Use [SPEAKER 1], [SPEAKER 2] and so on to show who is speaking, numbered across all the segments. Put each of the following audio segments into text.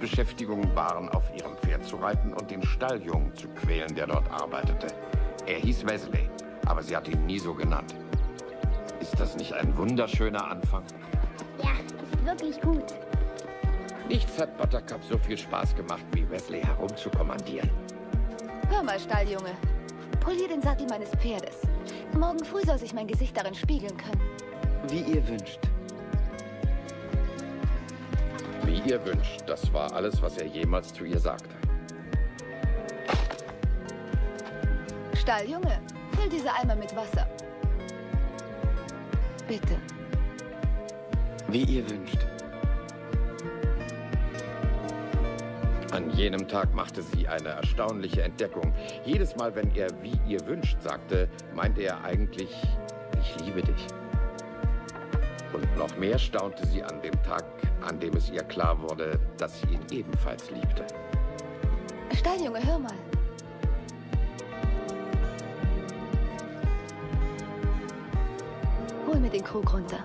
[SPEAKER 1] Hauptbeschäftigungen waren, auf ihrem Pferd zu reiten und den Stalljungen zu quälen, der dort arbeitete. Er hieß Wesley, aber sie hat ihn nie so genannt. Ist das nicht ein wunderschöner Anfang?
[SPEAKER 2] Ja, ist wirklich gut.
[SPEAKER 1] Nichts hat Buttercup so viel Spaß gemacht, wie Wesley herumzukommandieren.
[SPEAKER 3] Hör mal, Stalljunge. Polier den Sattel meines Pferdes. Morgen früh soll sich mein Gesicht darin spiegeln können.
[SPEAKER 4] Wie ihr wünscht.
[SPEAKER 1] Wie ihr wünscht, das war alles, was er jemals zu ihr sagte.
[SPEAKER 3] Stalljunge, füll diese Eimer mit Wasser. Bitte.
[SPEAKER 4] Wie ihr wünscht.
[SPEAKER 1] An jenem Tag machte sie eine erstaunliche Entdeckung. Jedes Mal, wenn er wie ihr wünscht sagte, meinte er eigentlich, ich liebe dich. Und noch mehr staunte sie an dem Tag, an dem es ihr klar wurde, dass sie ihn ebenfalls liebte.
[SPEAKER 3] Stalljunge, hör mal. Hol mir den Krug runter.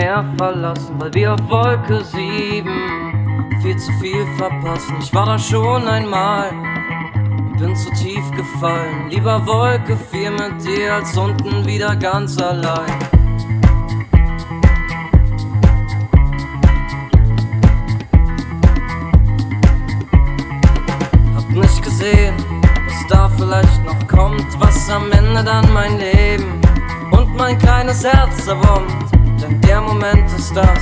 [SPEAKER 5] Mehr verlassen, weil wir auf Wolke 7 viel zu viel verpassen. Ich war da schon einmal bin zu tief gefallen. Lieber Wolke 4 mit dir als unten wieder ganz allein. Hab nicht gesehen, was da vielleicht noch kommt, was am Ende dann mein Leben und mein kleines Herz zerbombt. Der Moment ist das,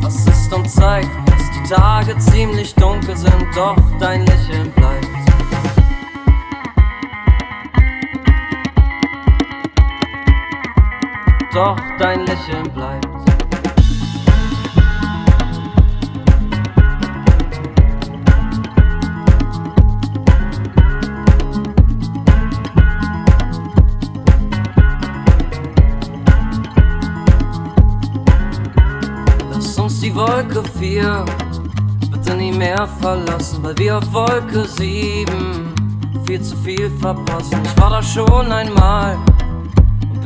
[SPEAKER 5] was ist und zeigt, dass die Tage ziemlich dunkel sind, doch dein Lächeln bleibt. doch dein Lächeln bleibt. Wolke 4 bitte nie mehr verlassen, weil wir auf Wolke 7 viel zu viel verpassen. Ich war da schon einmal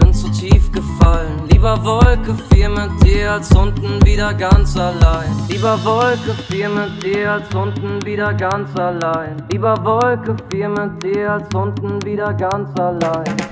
[SPEAKER 5] bin zu tief gefallen. Lieber Wolke 4 mit dir als unten wieder ganz allein. Lieber Wolke 4 mit dir als unten wieder ganz allein. Lieber Wolke 4 mit dir als unten wieder ganz allein.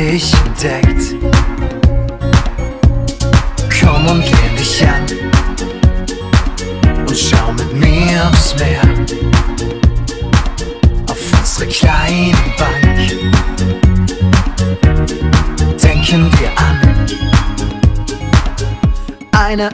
[SPEAKER 6] dich entdeckt. Komm und lehn dich an und schau mit mir aufs Meer. Auf unsere kleine Bank denken wir an eine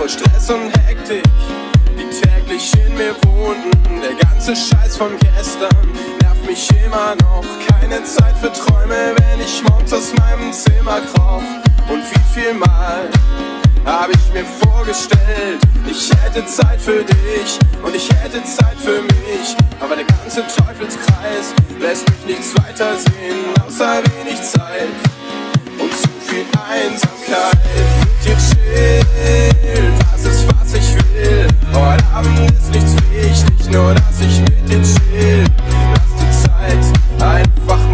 [SPEAKER 7] voll Stress und Hektik, die täglich in mir wohnten. Der ganze Scheiß von gestern nervt mich immer noch. Keine Zeit für Träume, wenn ich morgens aus meinem Zimmer kroch. Und wie viel Mal hab ich mir vorgestellt, ich hätte Zeit für dich und ich hätte Zeit für mich. Aber der ganze Teufelskreis lässt mich nichts weiter sehen, außer wenig Zeit. Und zu Einsamkeit. Mit dir chillen, das ist was ich will. Heute Abend ist nichts wichtig, nur dass ich mit dir chill. Lass die Zeit einfach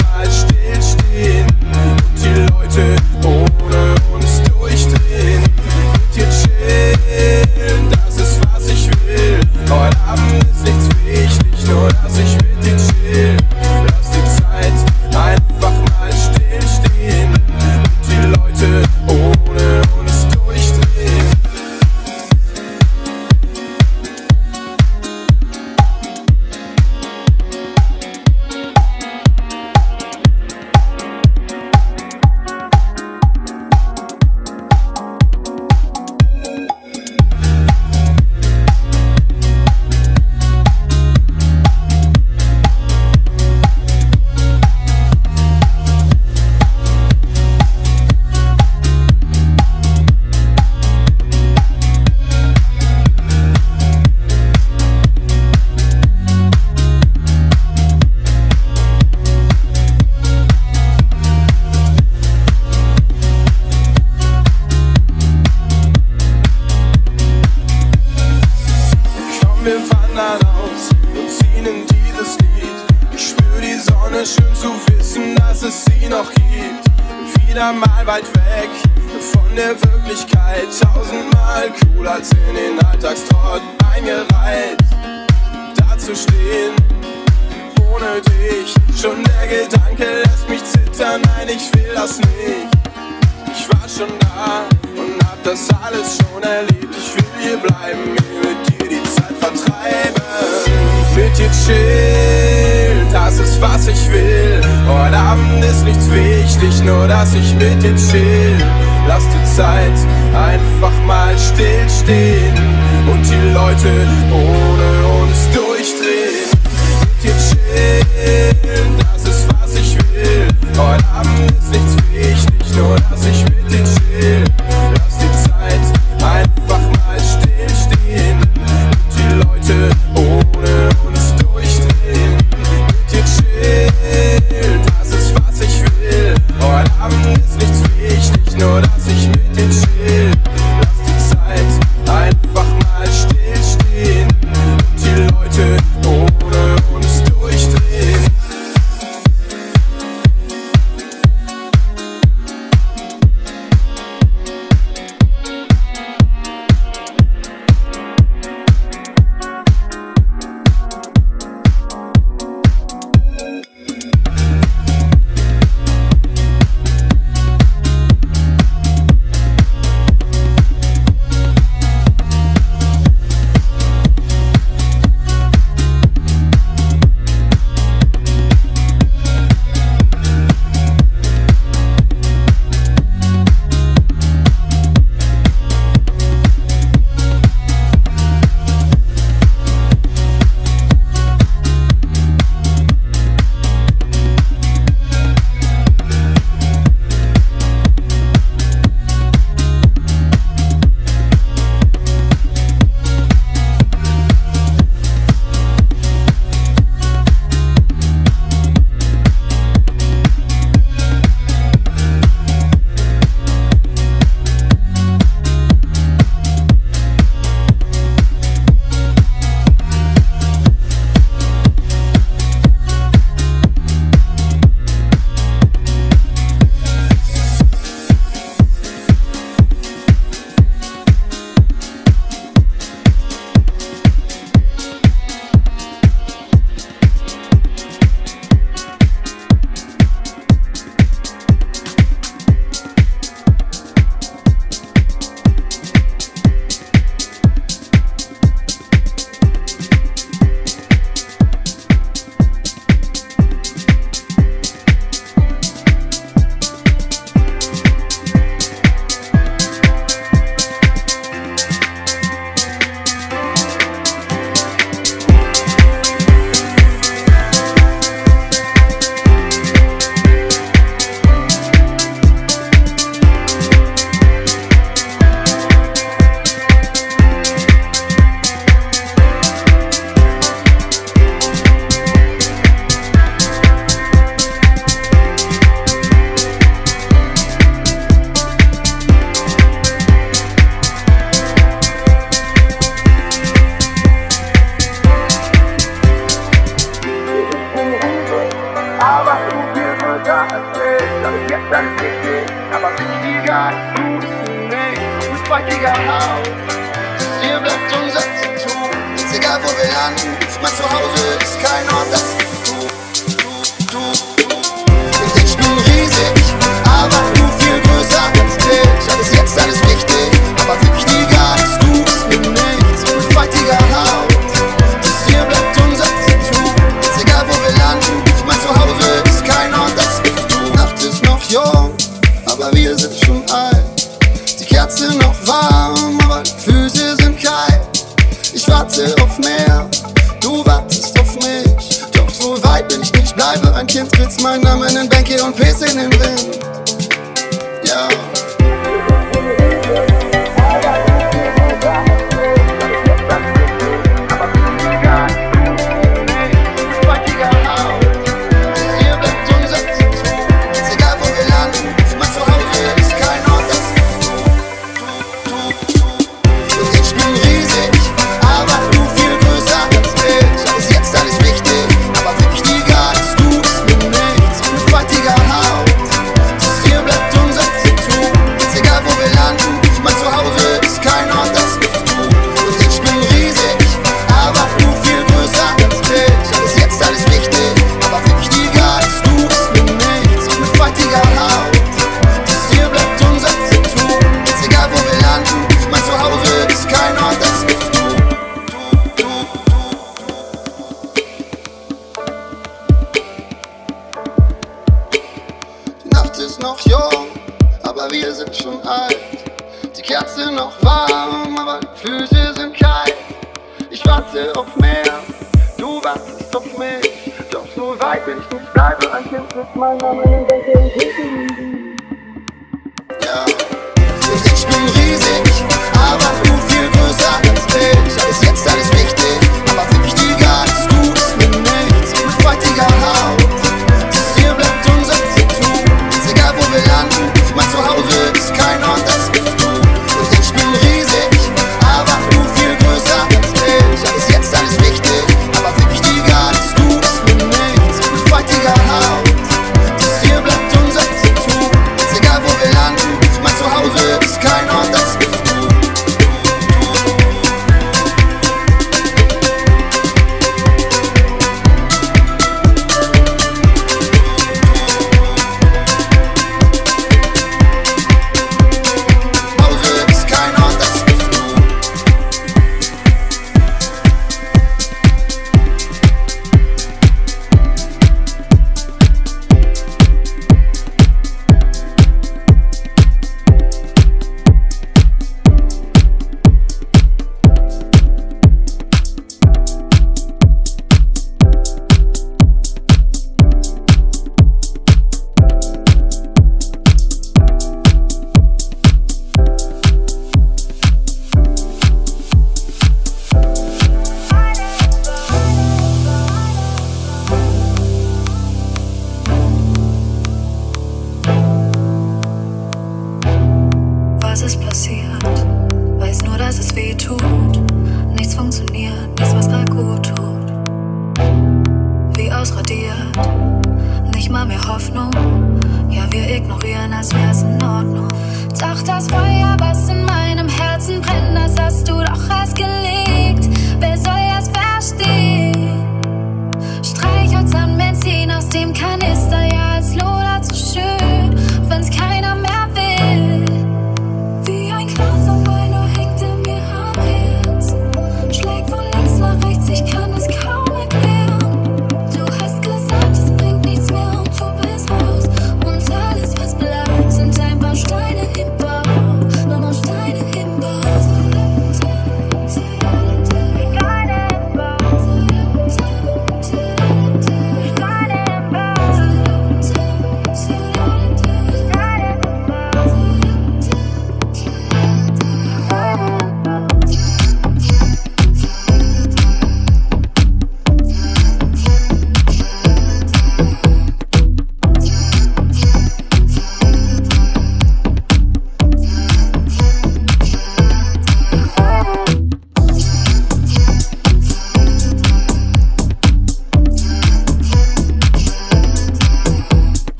[SPEAKER 7] Ich
[SPEAKER 8] bin riesig, aber du viel größer als ich. Als jetzt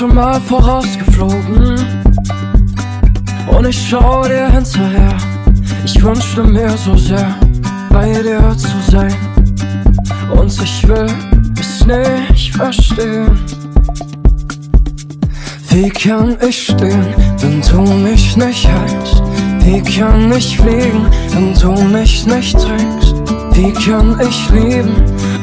[SPEAKER 9] schon mal vorausgeflogen. Und ich schau dir hinterher. Ich wünschte mir so sehr, bei dir zu sein. Und ich will es nicht verstehen. Wie kann ich stehen, wenn du mich nicht hältst? Wie kann ich fliegen, wenn du mich nicht trägst? Wie kann ich lieben,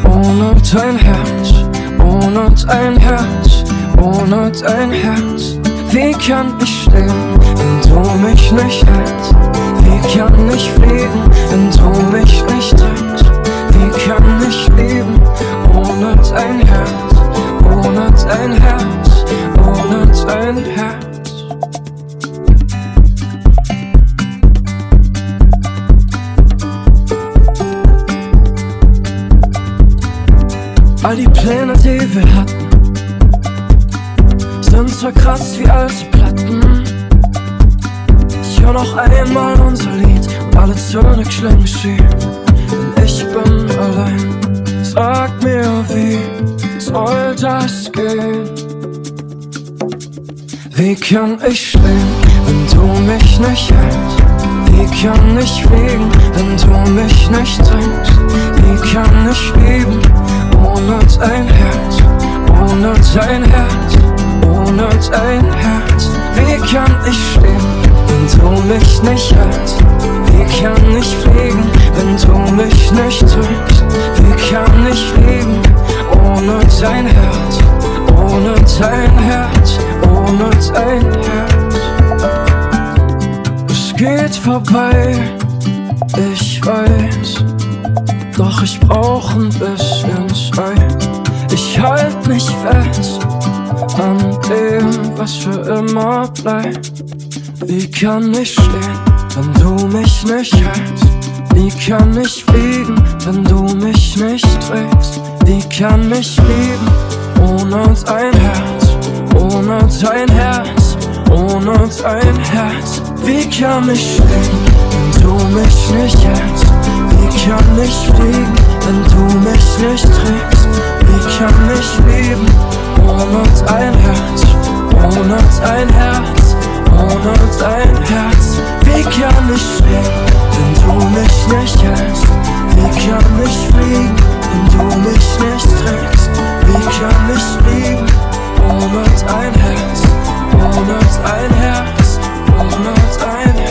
[SPEAKER 9] ohne dein Herz, ohne dein Herz, ohne dein Herz? Wie kann ich stehen, wenn du mich nicht hältst? Wie kann ich fliegen, wenn du mich nicht trägst? Wie kann ich lieben, ohne dein Herz, ohne dein Herz, ohne dein Herz? All die Pläne, die wir hatten, zerkratzt wie alte Platten. Ich hör noch einmal unser Lied und alle Töne klingen schief, denn ich bin allein. Sag mir, wie soll das gehen? Wie kann ich stehen, wenn du mich nicht hältst? Wie kann ich fliegen, wenn du mich nicht trägst? Wie kann ich lieben, ohne dein Herz, ohne dein Herz, ohne dein Herz? Wie kann ich stehen, wenn du mich nicht hältst? Wie kann ich fliegen, wenn du mich nicht trägst? Wie kann ich lieben, ohne dein Herz, ohne dein Herz, ohne dein Herz? Es geht vorbei, ich weiß. Doch ich brauch ein bisschen Zeit. Ich halt mich fest an dem, was für immer bleibt. Wie kann ich stehen, wenn du mich nicht hältst? Wie kann ich fliegen, wenn du mich nicht trägst? Wie kann ich lieben, ohne dein Herz, ohne dein Herz, ohne dein Herz? Wie kann ich stehen, wenn du mich nicht hältst? Wie kann ich fliegen, wenn du mich nicht trägst? Wie kann ich leben, ohne dein Herz, ohne dein Herz, ohne dein Herz? Wie kann ich stehen, wenn du mich nicht hältst? Wie kann ich fliegen, wenn du mich nicht trägst? Wie kann ich lieben, ohne dein Herz, ohne dein Herz, ohne dein Herz?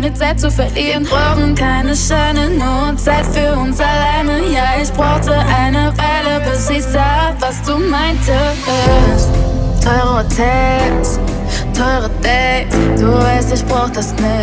[SPEAKER 10] keine
[SPEAKER 11] Zeit zu verlieren. Wir brauchen keine Scheine, nur Zeit für uns alleine. Ja, ich brauchte eine Weile, bis ich sah, was du meintest. Teure Hotels, teure Dates, du weißt, ich brauch das nicht.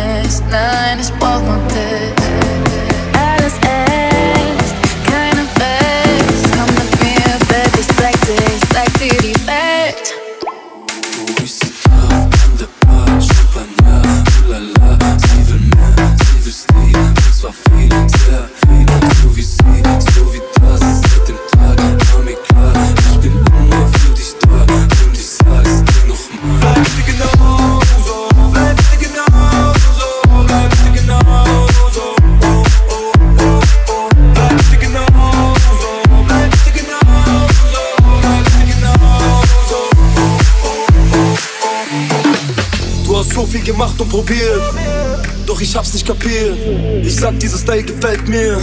[SPEAKER 11] ich
[SPEAKER 12] hab's nicht kapiert. Ich sag, dieses Style gefällt mir.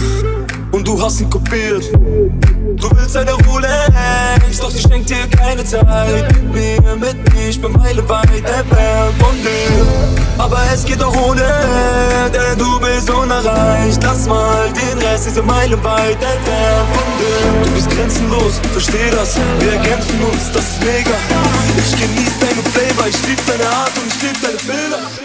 [SPEAKER 12] Und du hast ihn kopiert. Du willst eine Rolex, doch sie schenkt dir keine Zeit. Mit mir, mit mir, ich bin meileweit entfernt von dir. Aber es geht auch ohne, denn du bist unerreicht. Lass mal den Rest, diese meilenweit entfernt von dir. Du bist grenzenlos, versteh das, wir ergänzen uns, das ist mega. Ich genieß deine Flavor, ich lieb deine Art und ich lieb deine Bilder.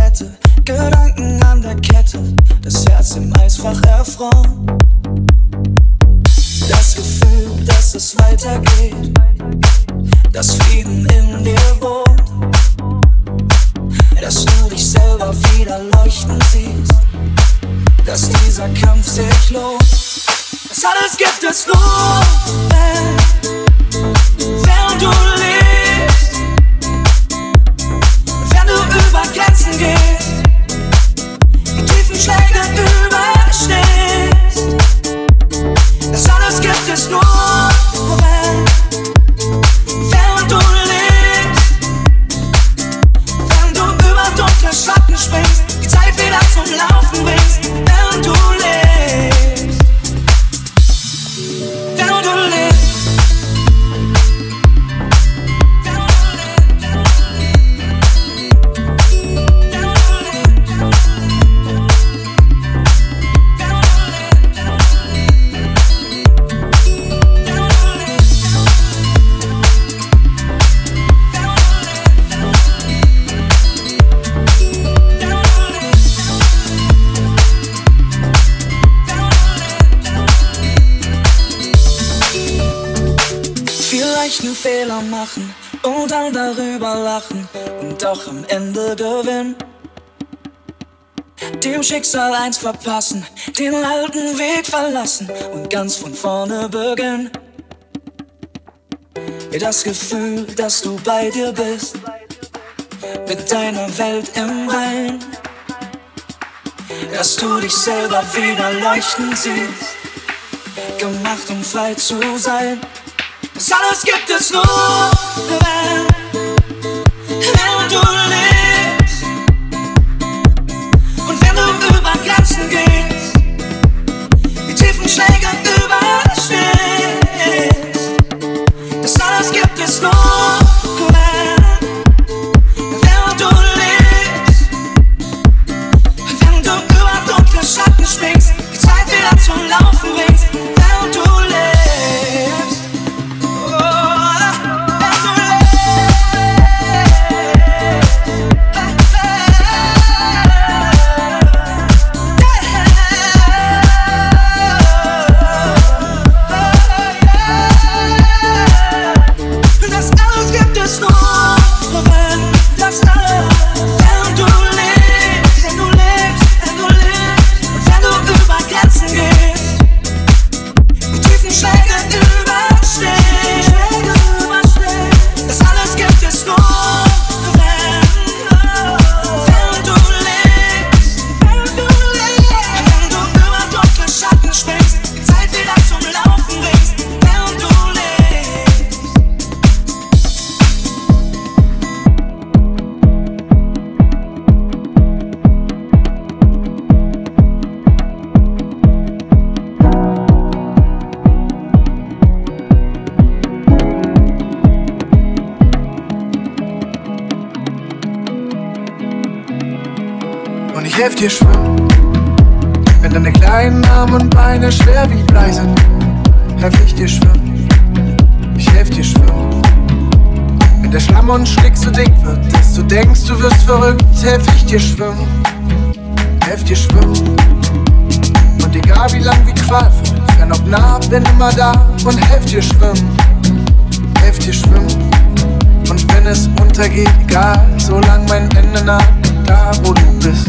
[SPEAKER 13] hätte. Gedanken an der Kette, das Herz im Eisfach erfroren. Das Gefühl, dass es weitergeht, dass Frieden in dir wohnt, dass du dich selber wieder leuchten siehst, dass dieser Kampf sich lohnt. Das alles gibt es nur, wenn Schicksal eins verpassen, den alten Weg verlassen und ganz von vorne beginnen. Das Gefühl, dass du bei dir bist, mit deiner Welt im Rein, dass du dich selber wieder leuchten siehst, gemacht um frei zu sein. Das alles gibt es nur, wenn, wenn du lebst.
[SPEAKER 8] Wie lang, wie qualvoll, fern ob nah, bin immer da und helf dir schwimmen, helf dir schwimmen. Und wenn es untergeht, egal, solange mein Ende naht, da wo du bist.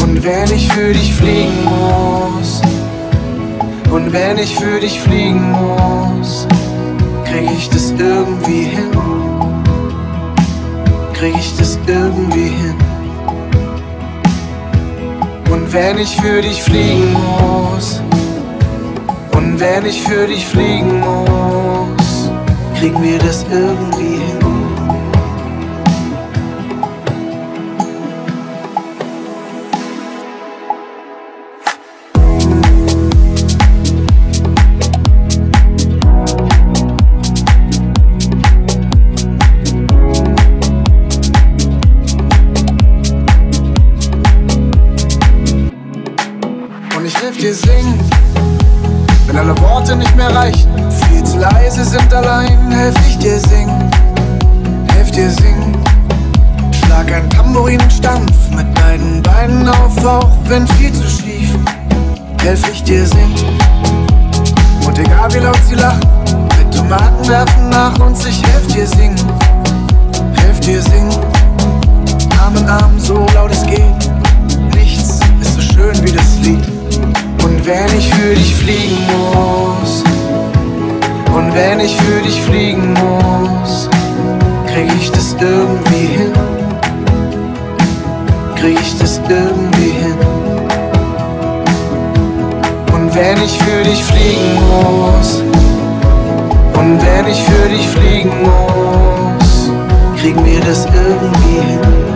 [SPEAKER 8] Und wenn ich für dich fliegen muss, und wenn ich für dich fliegen muss, krieg ich das irgendwie hin. Krieg ich das irgendwie hin. Und wenn ich für dich fliegen muss, und wenn ich für dich fliegen muss, kriegen wir das irgendwie hin. Mehr reichen, viel zu leise sind allein, helf ich dir singen, helf dir singen. Schlag ein Tambourinenstampf mit beiden Beinen auf, auch wenn viel zu schief, helf ich dir singen. Und egal wie laut sie lachen, mit Tomaten werfen nach uns, ich helf dir singen, helf dir singen. Arm in Arm, so laut es geht, nichts ist so schön wie das Lied. Und wenn ich für dich fliegen muss, und wenn ich für dich fliegen muss, krieg ich das irgendwie hin. Krieg ich das irgendwie hin. Und wenn ich für dich fliegen muss, und wenn ich für dich fliegen muss, kriegen wir das irgendwie hin.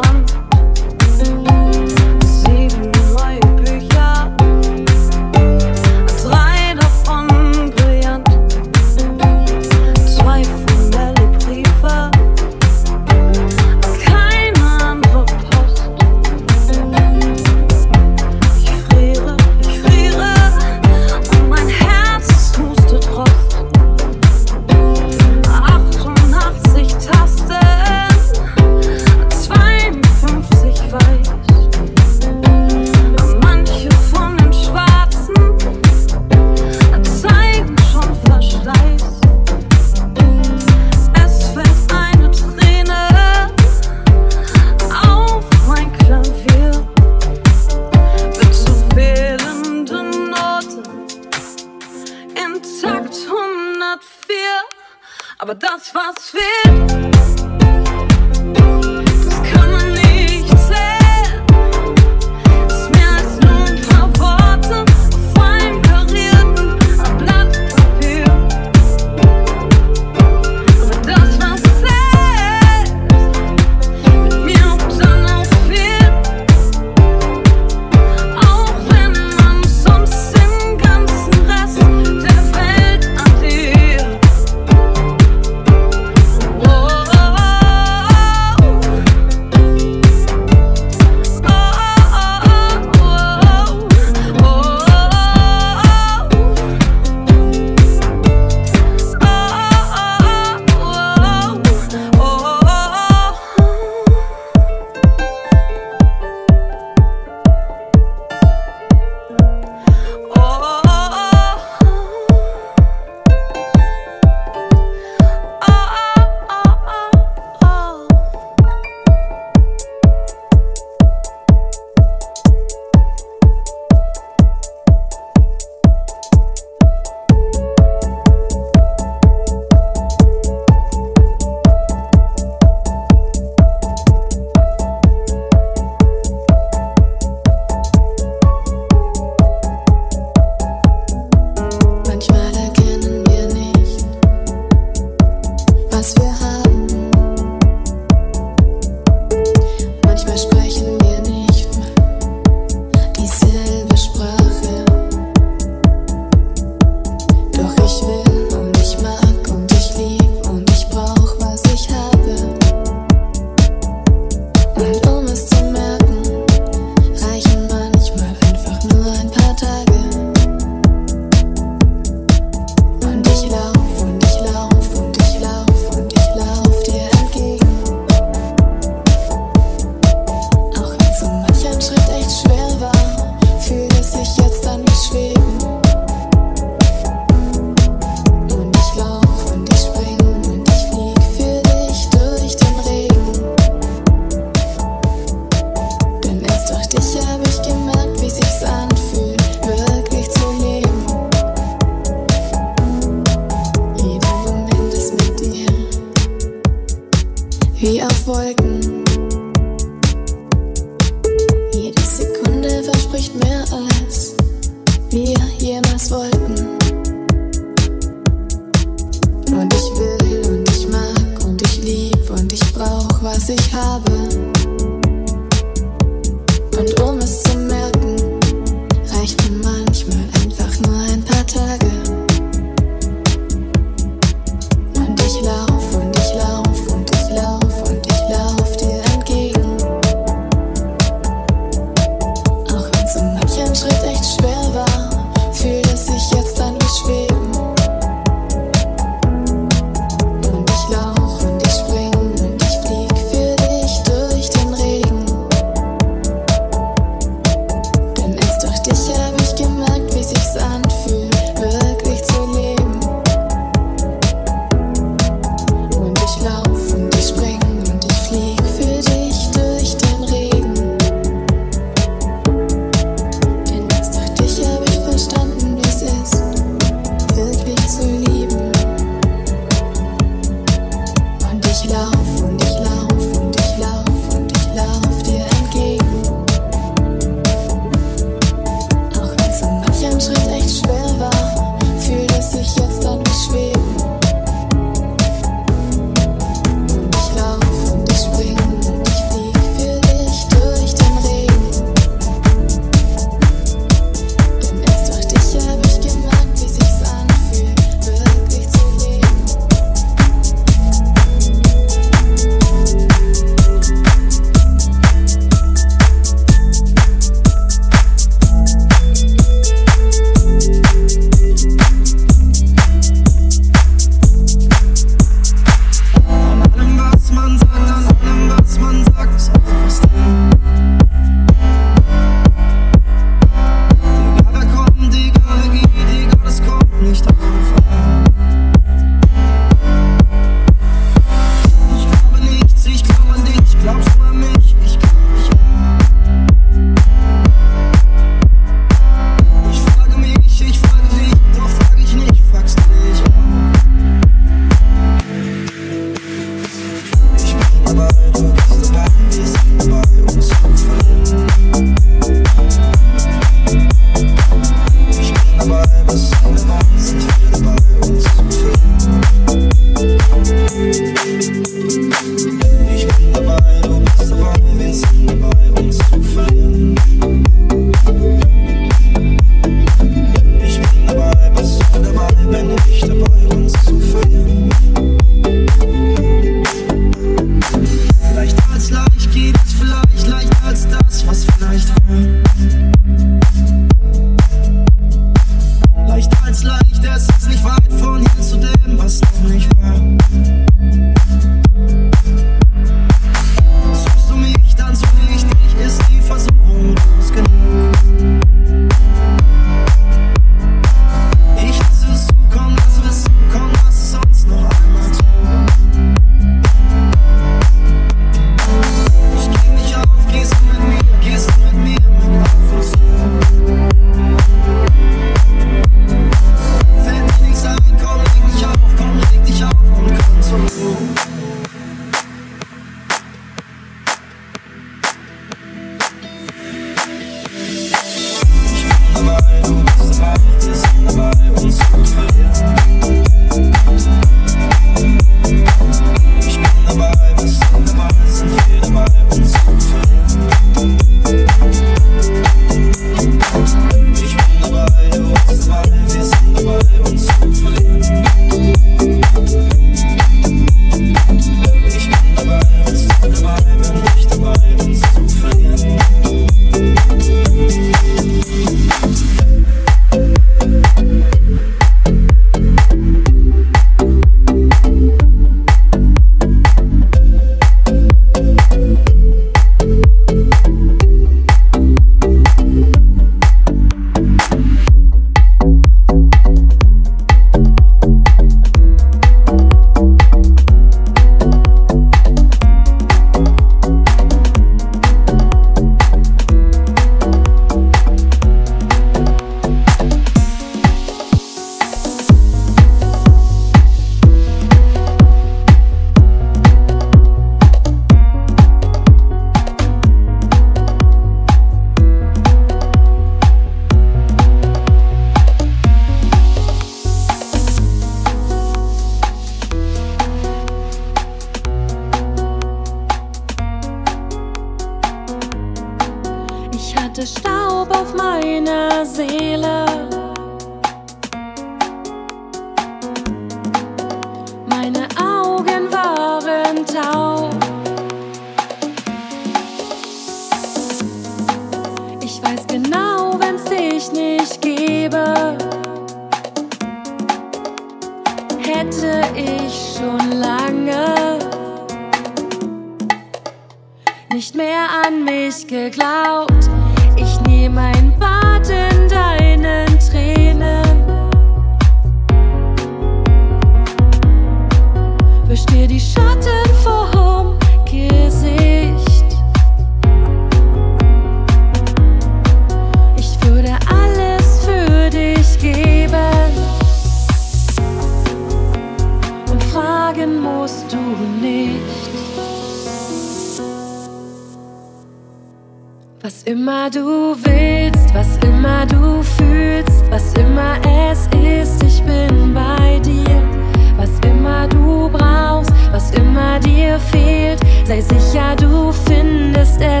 [SPEAKER 14] Sei sicher, du findest es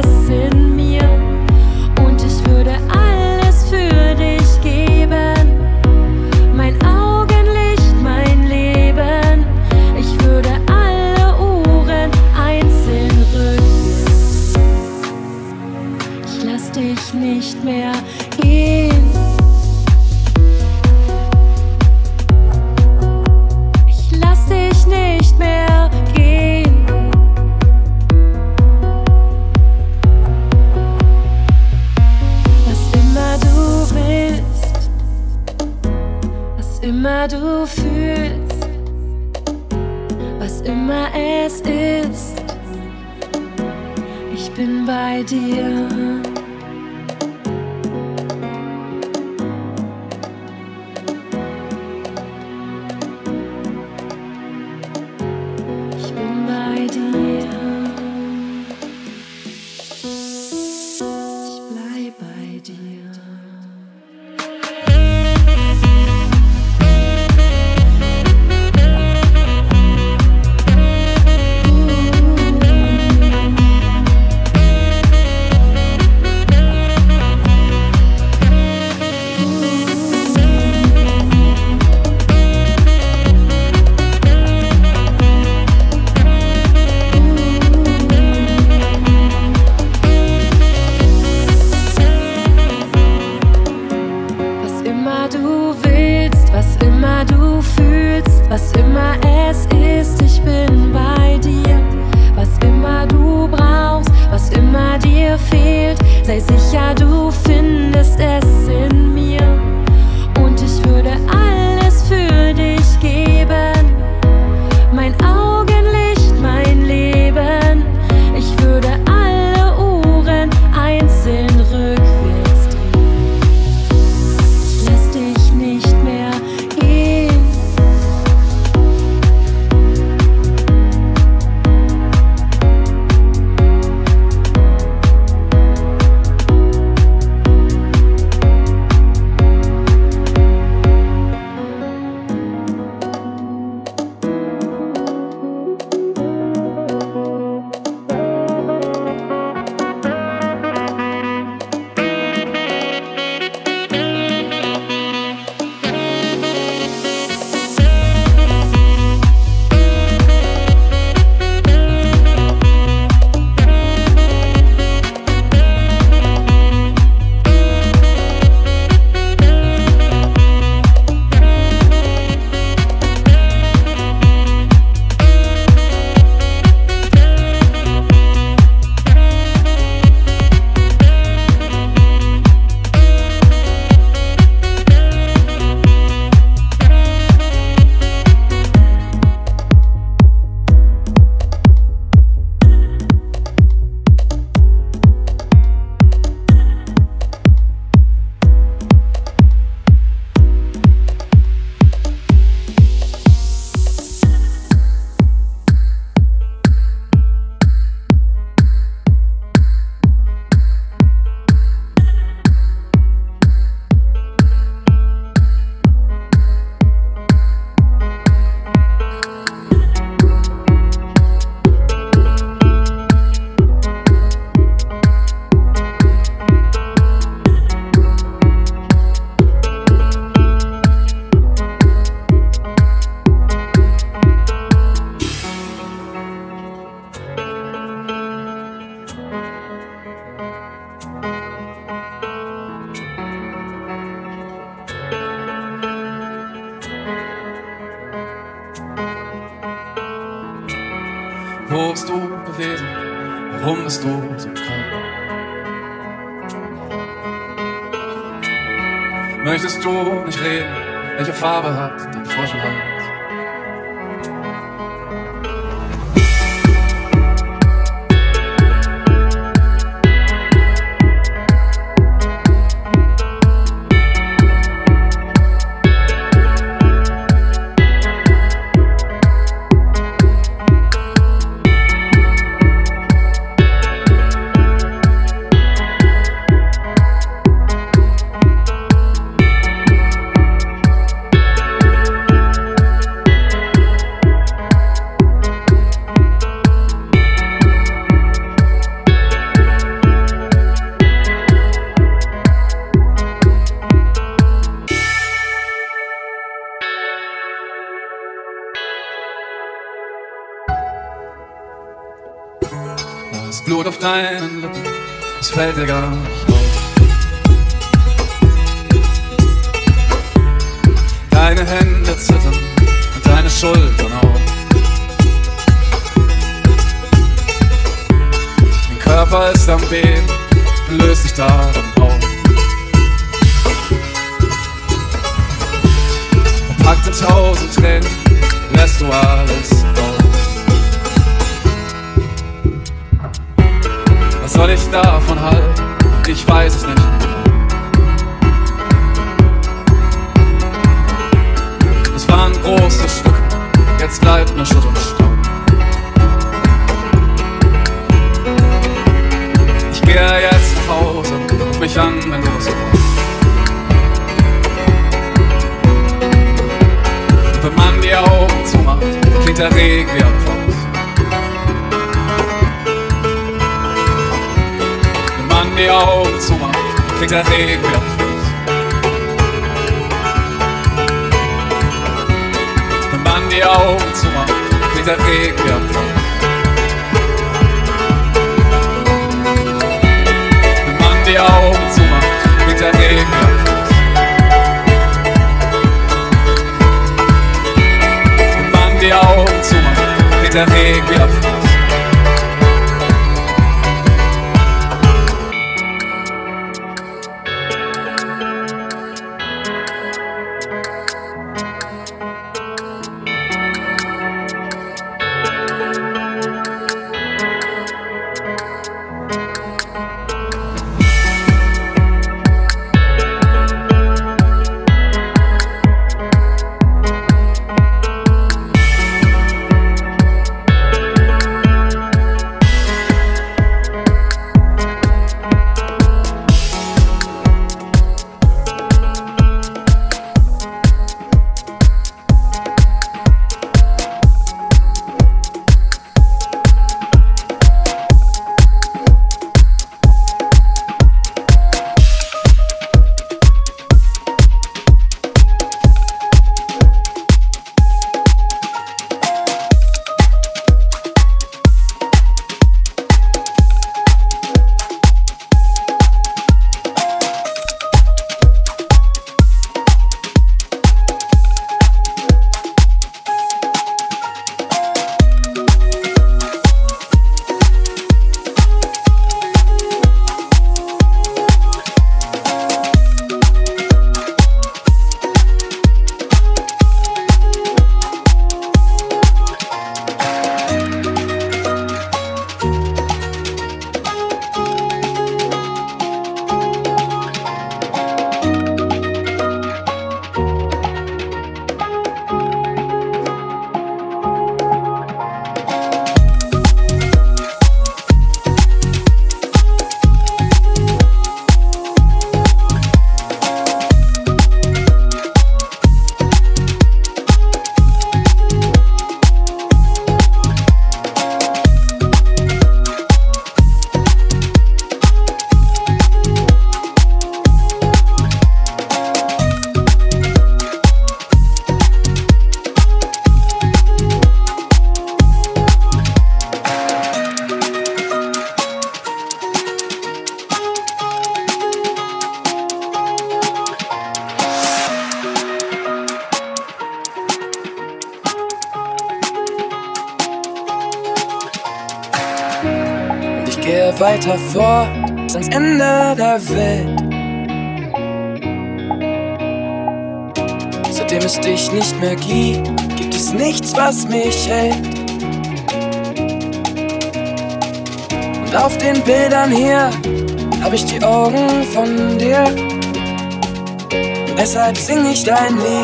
[SPEAKER 9] Stanley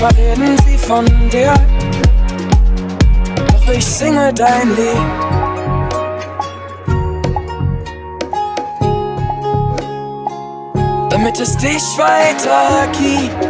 [SPEAKER 9] manchmal reden sie von dir. ich singe dein Lied. Damit es dich weiter gibt.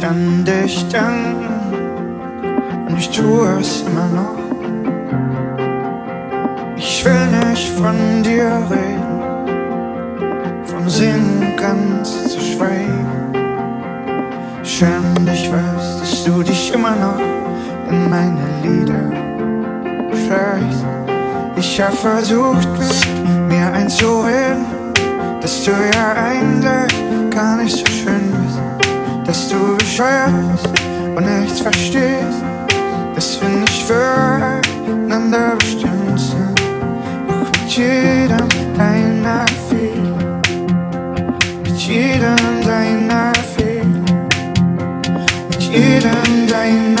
[SPEAKER 9] Nicht
[SPEAKER 15] an dich denken und ich tue es immer noch. Ich will nicht von dir reden, vom Sinn ganz zu schweigen. Schön, dich weiß, dass du dich immer noch in meine Lieder schreibst. Ich hab versucht, mir einzureden, dass du ja eigentlich gar nicht so schön bist, dass du bescheuert bist und nichts verstehst, dass wir nicht füreinander bestimmt sind. Doch mit jedem deiner Fehler, mit jedem deiner Fehler, mit jedem deiner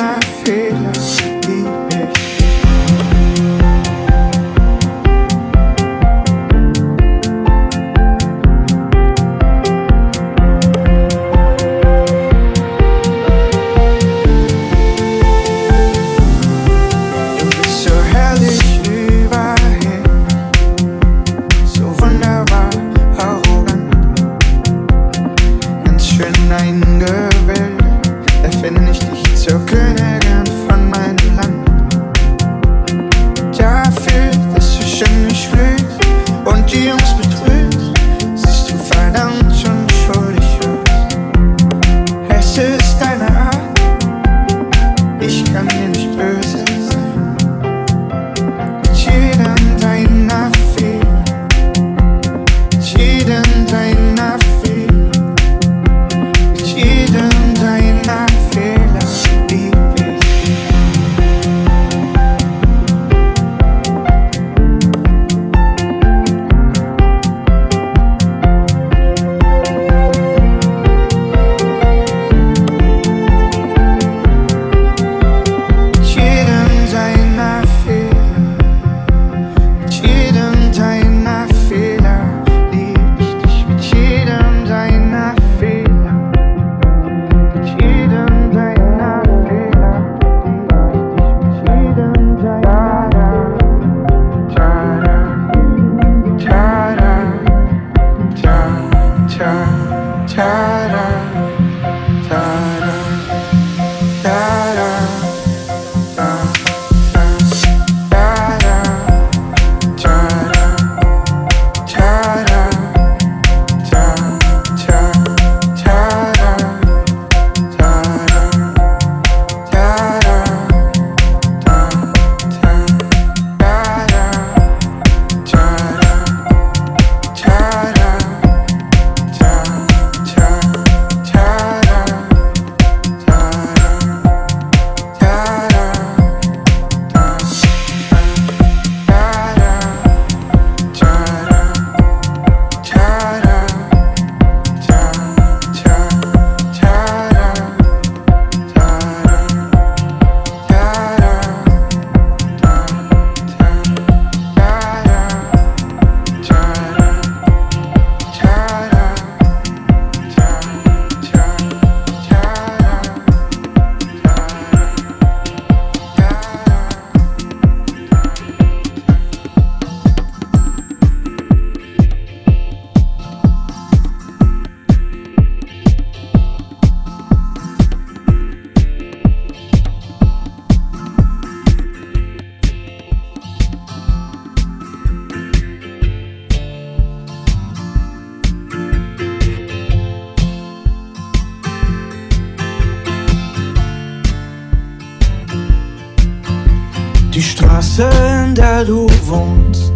[SPEAKER 15] der du wohnst,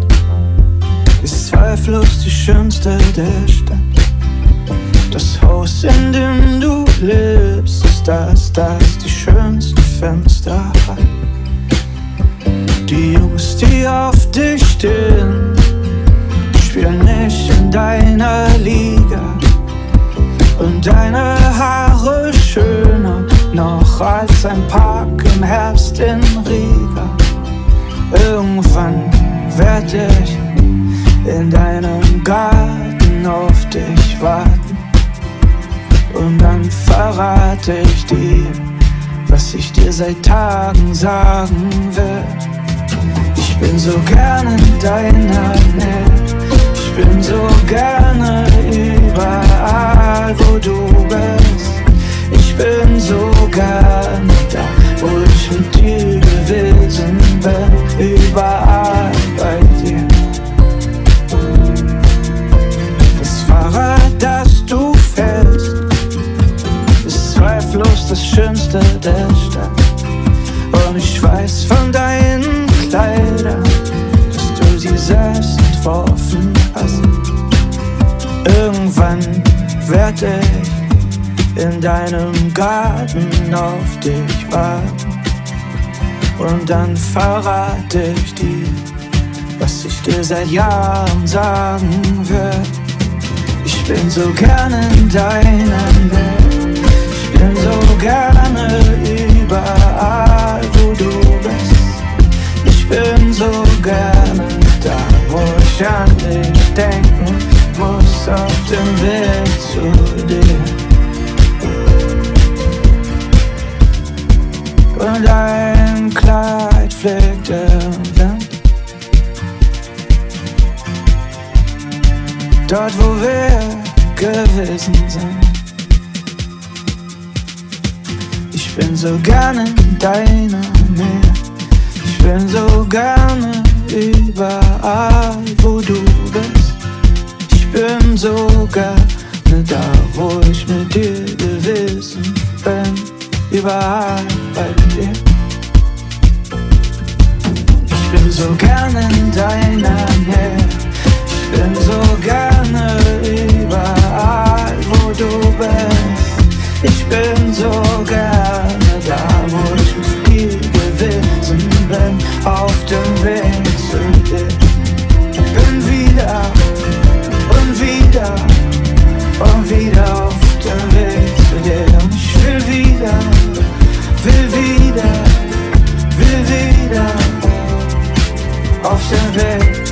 [SPEAKER 15] ist zweifellos die schönste der Stadt. Das Haus, in dem du lebst, ist das, das die schönsten Fenster hat. Die Jungs, die auf dich stehen, spielen nicht in deiner Liga. Und deine Haare schöner noch als ein Park im Herbst in Riga. Irgendwann werd ich in deinem Garten auf dich warten. Und dann verrate ich dir, was ich dir seit Tagen sagen will. Ich bin so gerne in deiner Nähe. Ich bin so gerne überall, wo du bist. Ich bin so gerne da, wo ich mit dir gewesen bin, überall bei dir. Das Fahrrad, das du fährst, ist zweifellos das Schönste der Stadt. Und ich weiß von deinen Kleidern, dass du sie selbst entworfen hast. Irgendwann werde ich in deinem Garten auf dich warten. Und dann verrate ich dir, was ich dir seit Jahren sagen will. Ich bin so gerne in deiner Nähe. Ich bin so gerne überall, wo du bist. Ich bin so gerne da, wo ich an dich denken muss, auf dem Weg zu dir. Der Wind. Dort, wo wir gewesen sind. Ich bin so gerne in deiner Nähe. Ich bin so gerne überall, wo du bist. Ich bin so gerne da, wo ich mit dir gewesen bin. Überall bei dir. So gerne in deiner Nähe. Ich bin so gerne überall, wo du bist. Ich bin so gerne da, wo ich mit dir gewesen bin, auf dem Weg zu dir. Bin wieder und wieder und wieder wieder, will